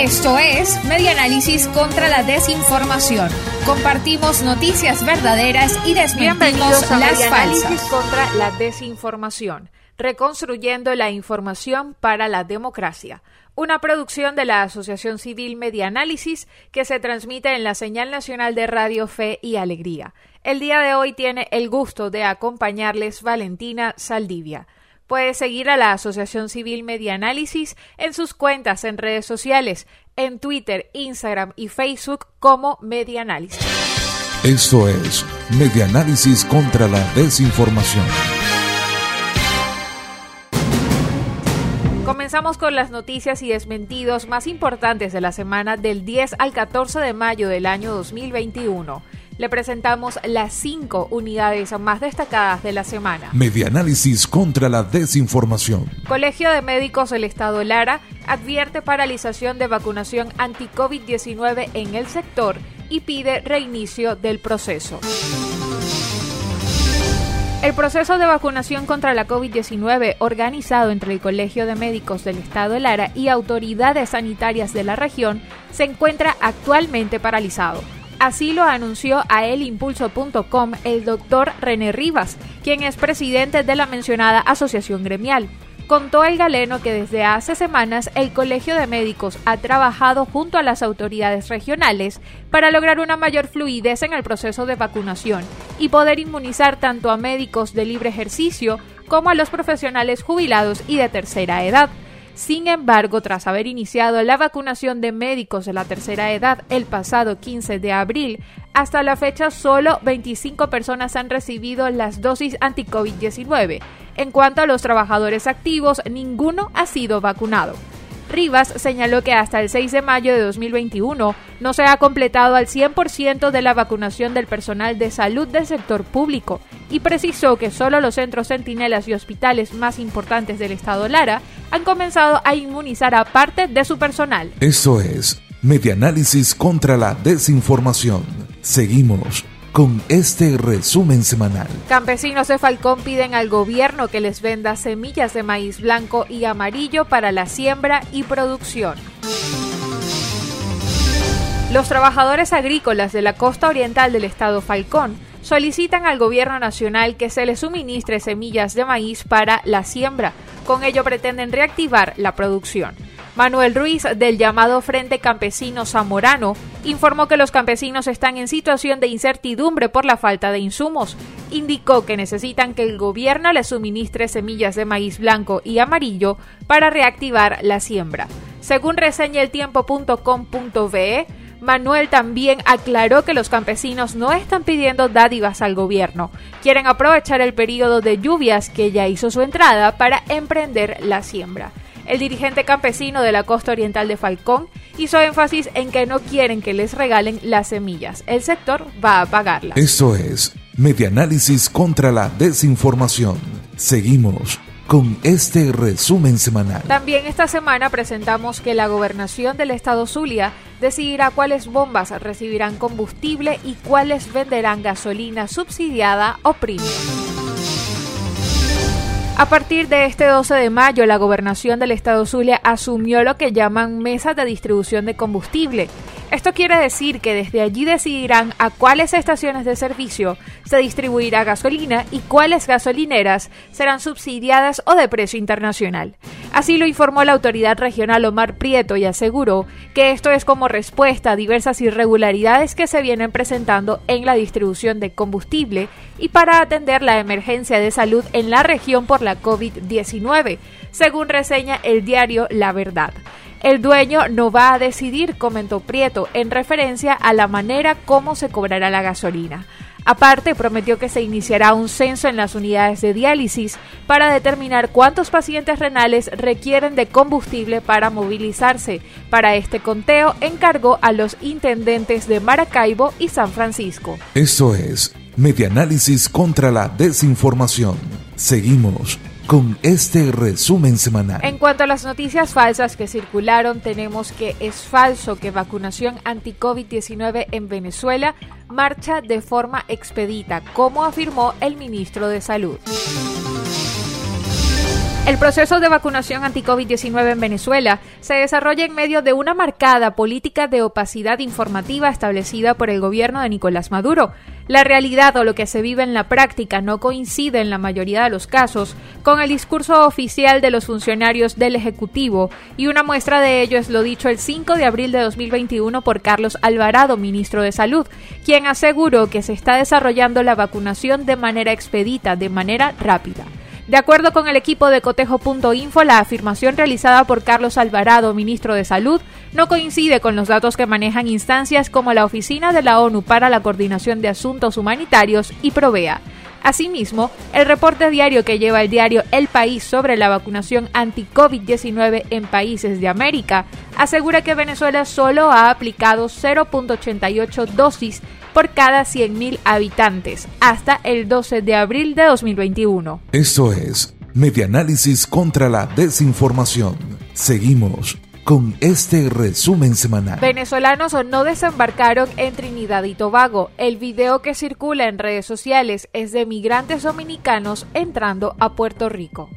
Esto es Medianálisis contra la desinformación. Compartimos noticias verdaderas y desmentimos a las falsas. contra la desinformación. Reconstruyendo la información para la democracia. Una producción de la Asociación Civil Medianálisis que se transmite en la señal nacional de Radio Fe y Alegría. El día de hoy tiene el gusto de acompañarles Valentina Saldivia. Puede seguir a la Asociación Civil Medianálisis en sus cuentas en redes sociales, en Twitter, Instagram y Facebook como Medianálisis. Esto es Medianálisis contra la desinformación. Comenzamos con las noticias y desmentidos más importantes de la semana del 10 al 14 de mayo del año 2021. Le presentamos las cinco unidades más destacadas de la semana. Medianálisis contra la desinformación. Colegio de Médicos del Estado Lara advierte paralización de vacunación anti-COVID-19 en el sector y pide reinicio del proceso. El proceso de vacunación contra la COVID-19 organizado entre el Colegio de Médicos del Estado Lara y autoridades sanitarias de la región se encuentra actualmente paralizado. Así lo anunció a elimpulso.com el doctor René Rivas, quien es presidente de la mencionada asociación gremial. Contó el galeno que desde hace semanas el Colegio de Médicos ha trabajado junto a las autoridades regionales para lograr una mayor fluidez en el proceso de vacunación y poder inmunizar tanto a médicos de libre ejercicio como a los profesionales jubilados y de tercera edad. Sin embargo, tras haber iniciado la vacunación de médicos de la tercera edad el pasado 15 de abril, hasta la fecha solo 25 personas han recibido las dosis anti-COVID-19. En cuanto a los trabajadores activos, ninguno ha sido vacunado. Rivas señaló que hasta el 6 de mayo de 2021 no se ha completado al 100% de la vacunación del personal de salud del sector público y precisó que solo los centros centinelas y hospitales más importantes del estado Lara han comenzado a inmunizar a parte de su personal. Esto es Medianálisis contra la desinformación. Seguimos con este resumen semanal. Campesinos de Falcón piden al gobierno que les venda semillas de maíz blanco y amarillo para la siembra y producción. Los trabajadores agrícolas de la costa oriental del estado Falcón solicitan al gobierno nacional que se les suministre semillas de maíz para la siembra. Con ello pretenden reactivar la producción. Manuel Ruiz, del llamado Frente Campesino Zamorano, informó que los campesinos están en situación de incertidumbre por la falta de insumos. Indicó que necesitan que el gobierno les suministre semillas de maíz blanco y amarillo para reactivar la siembra. Según reseña el tiempo.com.be, Manuel también aclaró que los campesinos no están pidiendo dádivas al gobierno, quieren aprovechar el periodo de lluvias que ya hizo su entrada para emprender la siembra. El dirigente campesino de la costa oriental de Falcón hizo énfasis en que no quieren que les regalen las semillas. El sector va a pagarlas. Esto es Medianálisis contra la desinformación. Seguimos con este resumen semanal. También esta semana presentamos que la gobernación del estado Zulia decidirá cuáles bombas recibirán combustible y cuáles venderán gasolina subsidiada o premium. A partir de este 12 de mayo, la gobernación del estado Zulia asumió lo que llaman mesas de distribución de combustible. Esto quiere decir que desde allí decidirán a cuáles estaciones de servicio se distribuirá gasolina y cuáles gasolineras serán subsidiadas o de precio internacional. Así lo informó la autoridad regional Omar Prieto y aseguró que esto es como respuesta a diversas irregularidades que se vienen presentando en la distribución de combustible y para atender la emergencia de salud en la región por la COVID-19, según reseña el diario La Verdad. El dueño no va a decidir, comentó Prieto, en referencia a la manera como se cobrará la gasolina. Aparte, prometió que se iniciará un censo en las unidades de diálisis para determinar cuántos pacientes renales requieren de combustible para movilizarse. Para este conteo, encargó a los intendentes de Maracaibo y San Francisco. Esto es Medianálisis contra la desinformación. Seguimos con este resumen semanal. En cuanto a las noticias falsas que circularon, tenemos que es falso que vacunación anti-COVID-19 en Venezuela marcha de forma expedita, como afirmó el ministro de Salud. El proceso de vacunación anti-COVID-19 en Venezuela se desarrolla en medio de una marcada política de opacidad informativa establecida por el gobierno de Nicolás Maduro. La realidad o lo que se vive en la práctica no coincide en la mayoría de los casos con el discurso oficial de los funcionarios del Ejecutivo y una muestra de ello es lo dicho el 5 de abril de 2021 por Carlos Alvarado, ministro de Salud, quien aseguró que se está desarrollando la vacunación de manera expedita, de manera rápida. De acuerdo con el equipo de cotejo.info, la afirmación realizada por Carlos Alvarado, ministro de Salud, no coincide con los datos que manejan instancias como la Oficina de la ONU para la Coordinación de Asuntos Humanitarios y Provea. Asimismo, el reporte diario que lleva el diario El País sobre la vacunación anti-COVID-19 en países de América asegura que Venezuela solo ha aplicado 0.88 dosis por cada 100.000 habitantes hasta el 12 de abril de 2021. Esto es Medianálisis contra la Desinformación. Seguimos con este resumen semanal. Venezolanos no desembarcaron en Trinidad y Tobago. El video que circula en redes sociales es de migrantes dominicanos entrando a Puerto Rico.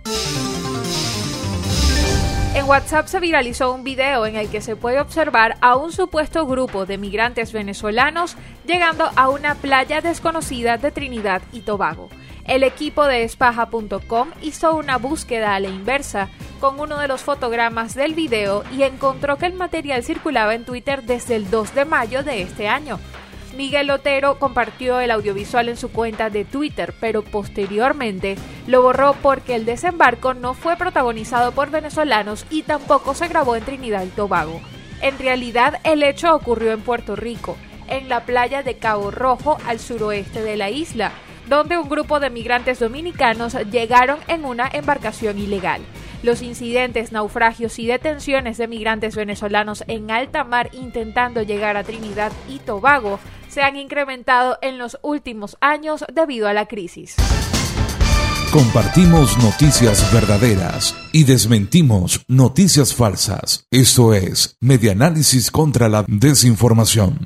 En WhatsApp se viralizó un video en el que se puede observar a un supuesto grupo de migrantes venezolanos llegando a una playa desconocida de Trinidad y Tobago. El equipo de espaja.com hizo una búsqueda a la inversa con uno de los fotogramas del video y encontró que el material circulaba en Twitter desde el 2 de mayo de este año. Miguel Otero compartió el audiovisual en su cuenta de Twitter, pero posteriormente lo borró porque el desembarco no fue protagonizado por venezolanos y tampoco se grabó en Trinidad y Tobago. En realidad, el hecho ocurrió en Puerto Rico, en la playa de Cabo Rojo, al suroeste de la isla, donde un grupo de migrantes dominicanos llegaron en una embarcación ilegal. Los incidentes, naufragios y detenciones de migrantes venezolanos en alta mar intentando llegar a Trinidad y Tobago se han incrementado en los últimos años debido a la crisis. Compartimos noticias verdaderas y desmentimos noticias falsas. Esto es Medianálisis contra la Desinformación.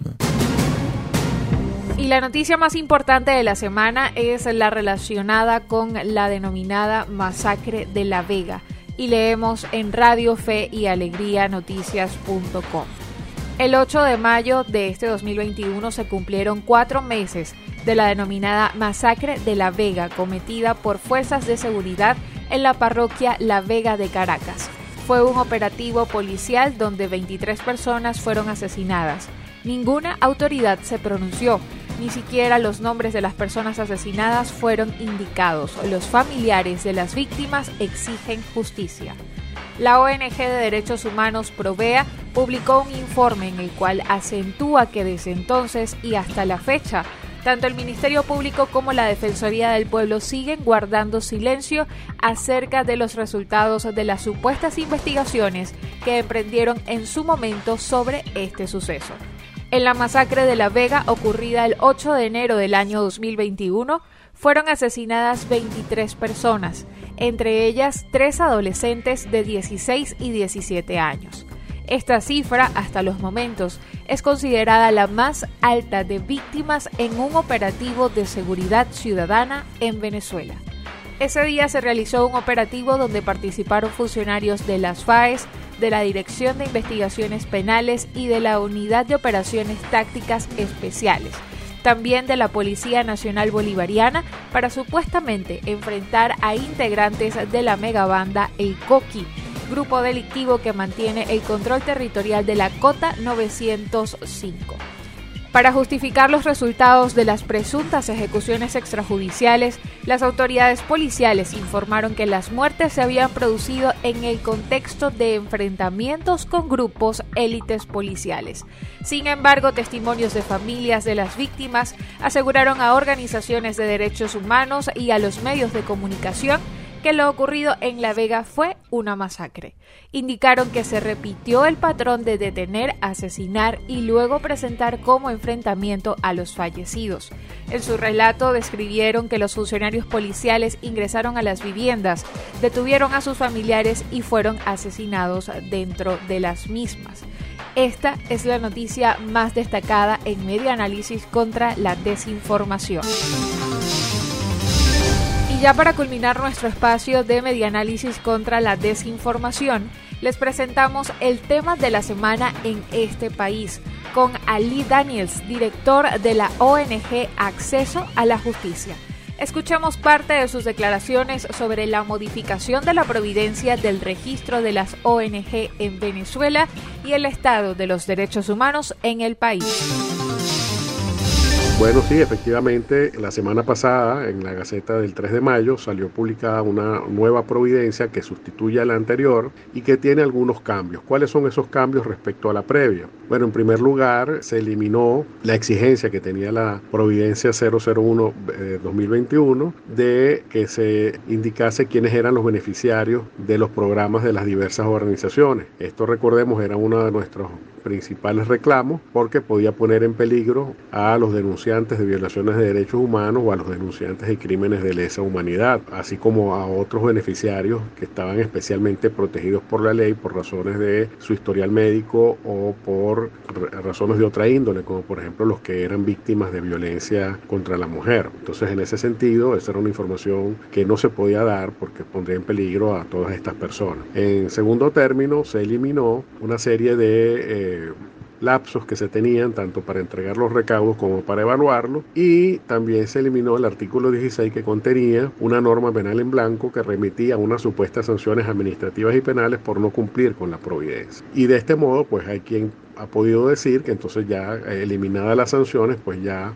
Y la noticia más importante de la semana es la relacionada con la denominada masacre de La Vega y leemos en Radio Fe y Alegría Noticias.com. El 8 de mayo de este 2021 se cumplieron cuatro meses de la denominada Masacre de La Vega cometida por fuerzas de seguridad en la parroquia La Vega de Caracas. Fue un operativo policial donde 23 personas fueron asesinadas. Ninguna autoridad se pronunció, ni siquiera los nombres de las personas asesinadas fueron indicados. Los familiares de las víctimas exigen justicia. La ONG de Derechos Humanos Provea publicó un informe en el cual acentúa que desde entonces y hasta la fecha, tanto el Ministerio Público como la Defensoría del Pueblo siguen guardando silencio acerca de los resultados de las supuestas investigaciones que emprendieron en su momento sobre este suceso. En la masacre de La Vega ocurrida el 8 de enero del año 2021, fueron asesinadas 23 personas, entre ellas tres adolescentes de 16 y 17 años. Esta cifra, hasta los momentos, es considerada la más alta de víctimas en un operativo de seguridad ciudadana en Venezuela. Ese día se realizó un operativo donde participaron funcionarios de las FAES, de la Dirección de Investigaciones Penales y de la Unidad de Operaciones Tácticas Especiales, también de la Policía Nacional Bolivariana para supuestamente enfrentar a integrantes de la megabanda El Coqui, grupo delictivo que mantiene el control territorial de la Cota 905. Para justificar los resultados de las presuntas ejecuciones extrajudiciales, las autoridades policiales informaron que las muertes se habían producido en el contexto de enfrentamientos con grupos élites policiales. Sin embargo, testimonios de familias de las víctimas aseguraron a organizaciones de derechos humanos y a los medios de comunicación que lo ocurrido en La Vega fue una masacre. Indicaron que se repitió el patrón de detener, asesinar y luego presentar como enfrentamiento a los fallecidos. En su relato describieron que los funcionarios policiales ingresaron a las viviendas, detuvieron a sus familiares y fueron asesinados dentro de las mismas. Esta es la noticia más destacada en Media Análisis contra la Desinformación ya para culminar nuestro espacio de medianálisis contra la desinformación, les presentamos el tema de la semana en este país con Ali Daniels, director de la ONG Acceso a la Justicia. Escuchamos parte de sus declaraciones sobre la modificación de la providencia del registro de las ONG en Venezuela y el estado de los derechos humanos en el país. Bueno, sí, efectivamente, la semana pasada en la Gaceta del 3 de mayo salió publicada una nueva providencia que sustituye a la anterior y que tiene algunos cambios. ¿Cuáles son esos cambios respecto a la previa? Bueno, en primer lugar, se eliminó la exigencia que tenía la providencia 001-2021 eh, de que se indicase quiénes eran los beneficiarios de los programas de las diversas organizaciones. Esto, recordemos, era uno de nuestros principales reclamos porque podía poner en peligro a los denunciantes de violaciones de derechos humanos o a los denunciantes de crímenes de lesa humanidad, así como a otros beneficiarios que estaban especialmente protegidos por la ley por razones de su historial médico o por razones de otra índole, como por ejemplo los que eran víctimas de violencia contra la mujer. Entonces, en ese sentido, esa era una información que no se podía dar porque pondría en peligro a todas estas personas. En segundo término, se eliminó una serie de... Eh, lapsos que se tenían tanto para entregar los recaudos como para evaluarlos y también se eliminó el artículo 16 que contenía una norma penal en blanco que remitía a unas supuestas sanciones administrativas y penales por no cumplir con la providencia. Y de este modo pues hay quien ha podido decir que entonces ya eh, eliminadas las sanciones, pues ya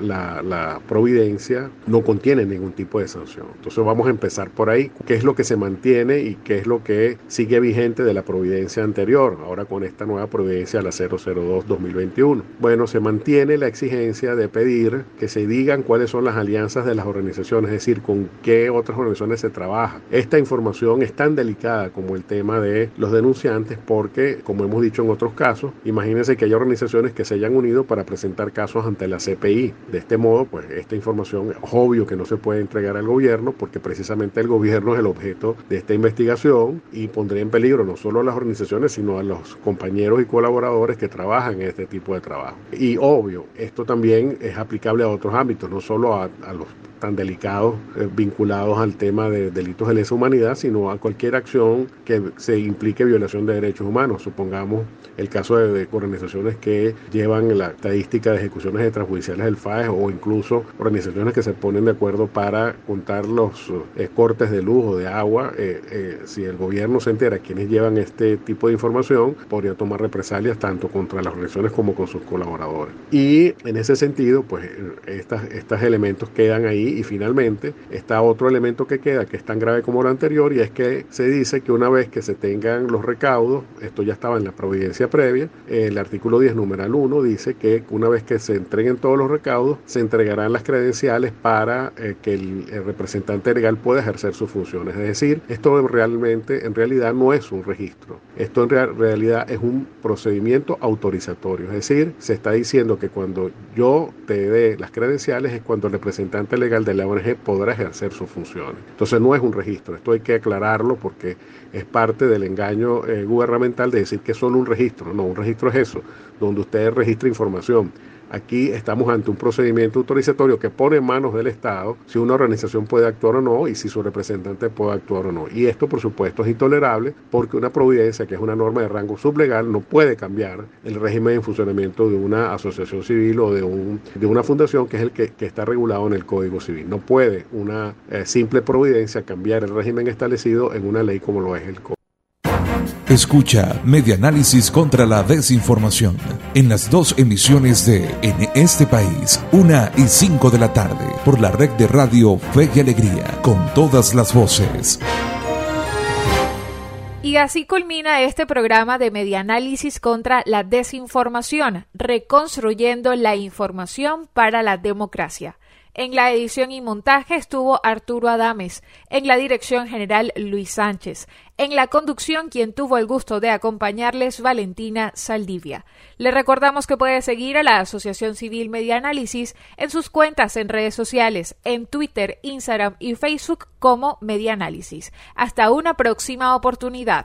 la, la, providencia no contiene ningún tipo de sanción. Entonces vamos a empezar por ahí. ¿Qué es lo que se mantiene y qué es lo que sigue vigente de la providencia anterior? Ahora con esta nueva providencia, la 002-2021. Bueno, se mantiene la exigencia de pedir que se digan cuáles son las alianzas de las organizaciones, es decir, con qué otras organizaciones se trabaja. Esta información es tan delicada como el tema de los denunciantes porque, como hemos dicho en otros casos, Imagínense que hay organizaciones que se hayan unido para presentar casos ante la CPI. De este modo, pues esta información es obvio que no se puede entregar al gobierno porque precisamente el gobierno es el objeto de esta investigación y pondría en peligro no solo a las organizaciones, sino a los compañeros y colaboradores que trabajan en este tipo de trabajo. Y obvio, esto también es aplicable a otros ámbitos, no solo a, a los tan delicados eh, vinculados al tema de delitos de lesa humanidad, sino a cualquier acción que se implique violación de derechos humanos. Supongamos el caso de, organizaciones que llevan la estadística de ejecuciones extrajudiciales del FAES o incluso organizaciones que se ponen de acuerdo para contar los eh, cortes de luz o de agua. Eh, si el gobierno se entera quienes llevan este tipo de información, podría tomar represalias tanto contra las organizaciones como con sus colaboradores. Y en ese sentido, pues estos elementos quedan ahí y finalmente está otro elemento que queda que es tan grave como lo anterior y es que se dice que una vez que se tengan los recaudos, esto ya estaba en la providencia previa, el artículo 10 numeral 1 dice que una vez que se entreguen todos los recaudos, se entregarán las credenciales para eh, que el, representante legal pueda ejercer sus funciones. Es decir, esto realmente, en realidad no es un registro, esto en realidad es un procedimiento autorizatorio. Es decir, se está diciendo que cuando yo te dé las credenciales es cuando el representante legal de la ONG podrá ejercer sus funciones. Entonces no es un registro, esto hay que aclararlo porque es parte del engaño eh, gubernamental de decir que es solo un registro. No, un registro es eso, donde usted registra información. Aquí estamos ante un procedimiento autorizatorio que pone en manos del Estado si una organización puede actuar o no y si su representante puede actuar o no. Y esto, por supuesto, es intolerable porque una providencia, que es una norma de rango sublegal, no puede cambiar el régimen de funcionamiento de una asociación civil o de, un, de una fundación que es el que, está regulado en el Código Civil. No puede una eh, simple providencia cambiar el régimen establecido en una ley como lo es el Código. Escucha Medianálisis contra la Desinformación en las dos emisiones de En este país, una y cinco de la tarde, por la red de radio Fe y Alegría, con todas las voces. Y así culmina este programa de Medianálisis contra la Desinformación, reconstruyendo la información para la democracia. En la edición y montaje estuvo Arturo Adames, en la dirección general Luis Sánchez, en la conducción quien tuvo el gusto de acompañarles Valentina Saldivia. Le recordamos que puede seguir a la Asociación Civil Media Análisis en sus cuentas en redes sociales, en Twitter, Instagram y Facebook como Media Análisis. Hasta una próxima oportunidad.